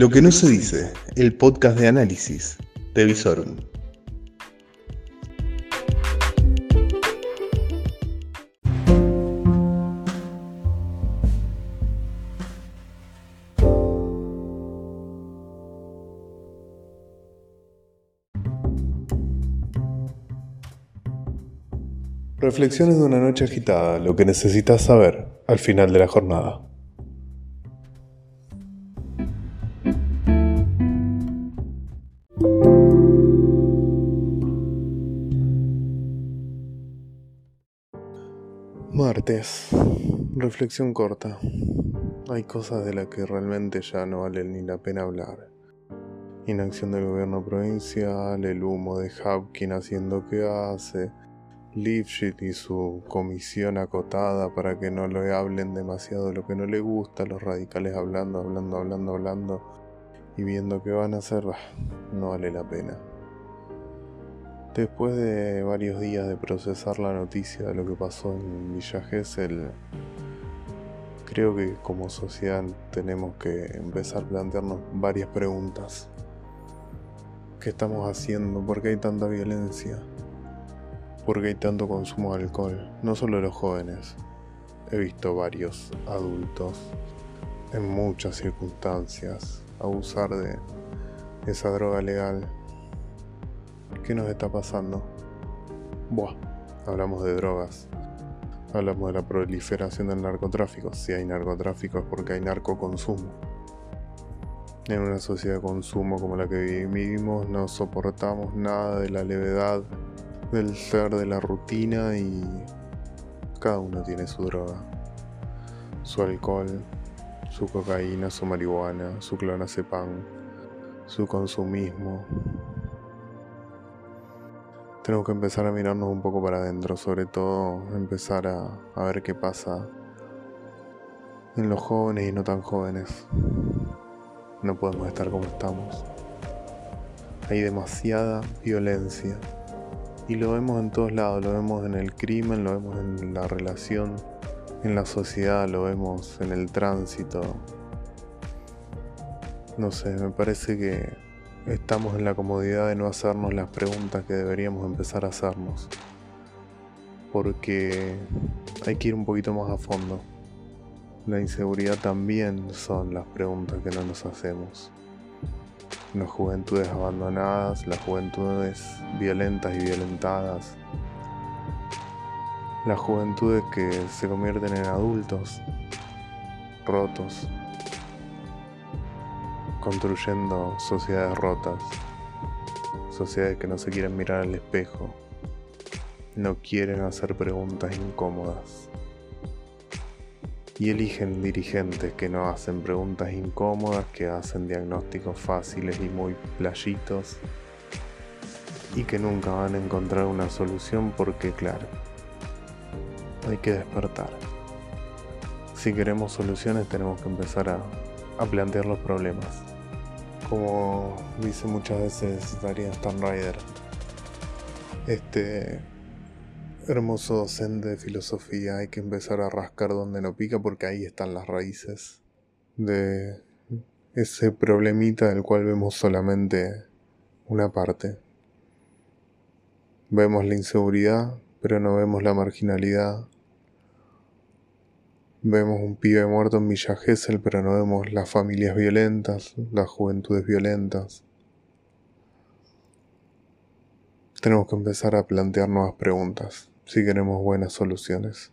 Lo que no se dice, el podcast de análisis de. Reflexiones de una noche agitada, lo que necesitas saber al final de la jornada. Martes. Reflexión corta. Hay cosas de las que realmente ya no vale ni la pena hablar. Inacción del gobierno provincial, el humo de Hapkin haciendo que hace, Lipschitz y su comisión acotada para que no le hablen demasiado de lo que no le gusta, los radicales hablando, hablando, hablando, hablando y viendo qué van a hacer, no vale la pena. Después de varios días de procesar la noticia de lo que pasó en Villa Gesell, creo que como sociedad tenemos que empezar a plantearnos varias preguntas. ¿Qué estamos haciendo? ¿Por qué hay tanta violencia? ¿Por qué hay tanto consumo de alcohol? No solo los jóvenes. He visto varios adultos en muchas circunstancias abusar de esa droga legal. ¿Qué nos está pasando? Buah, hablamos de drogas. Hablamos de la proliferación del narcotráfico. Si hay narcotráfico es porque hay narcoconsumo. En una sociedad de consumo como la que vivimos no soportamos nada de la levedad del ser de la rutina y cada uno tiene su droga, su alcohol, su cocaína, su marihuana, su clonazepam, su consumismo. Tenemos que empezar a mirarnos un poco para adentro, sobre todo empezar a, a ver qué pasa en los jóvenes y no tan jóvenes. No podemos estar como estamos. Hay demasiada violencia. Y lo vemos en todos lados, lo vemos en el crimen, lo vemos en la relación, en la sociedad, lo vemos en el tránsito. No sé, me parece que estamos en la comodidad de no hacernos las preguntas que deberíamos empezar a hacernos. Porque hay que ir un poquito más a fondo. La inseguridad también son las preguntas que no nos hacemos las juventudes abandonadas, las juventudes violentas y violentadas, las juventudes que se convierten en adultos rotos, construyendo sociedades rotas, sociedades que no se quieren mirar al espejo, no quieren hacer preguntas incómodas y eligen dirigentes que no hacen preguntas incómodas, que hacen diagnósticos fáciles y muy playitos y que nunca van a encontrar una solución porque claro, hay que despertar. Si queremos soluciones tenemos que empezar a, a plantear los problemas. Como dice muchas veces Darío Stanrider, este Hermoso docente de filosofía, hay que empezar a rascar donde no pica porque ahí están las raíces de ese problemita del cual vemos solamente una parte. Vemos la inseguridad, pero no vemos la marginalidad. Vemos un pibe muerto en Villa Gesell, pero no vemos las familias violentas, las juventudes violentas. Tenemos que empezar a plantear nuevas preguntas si queremos buenas soluciones.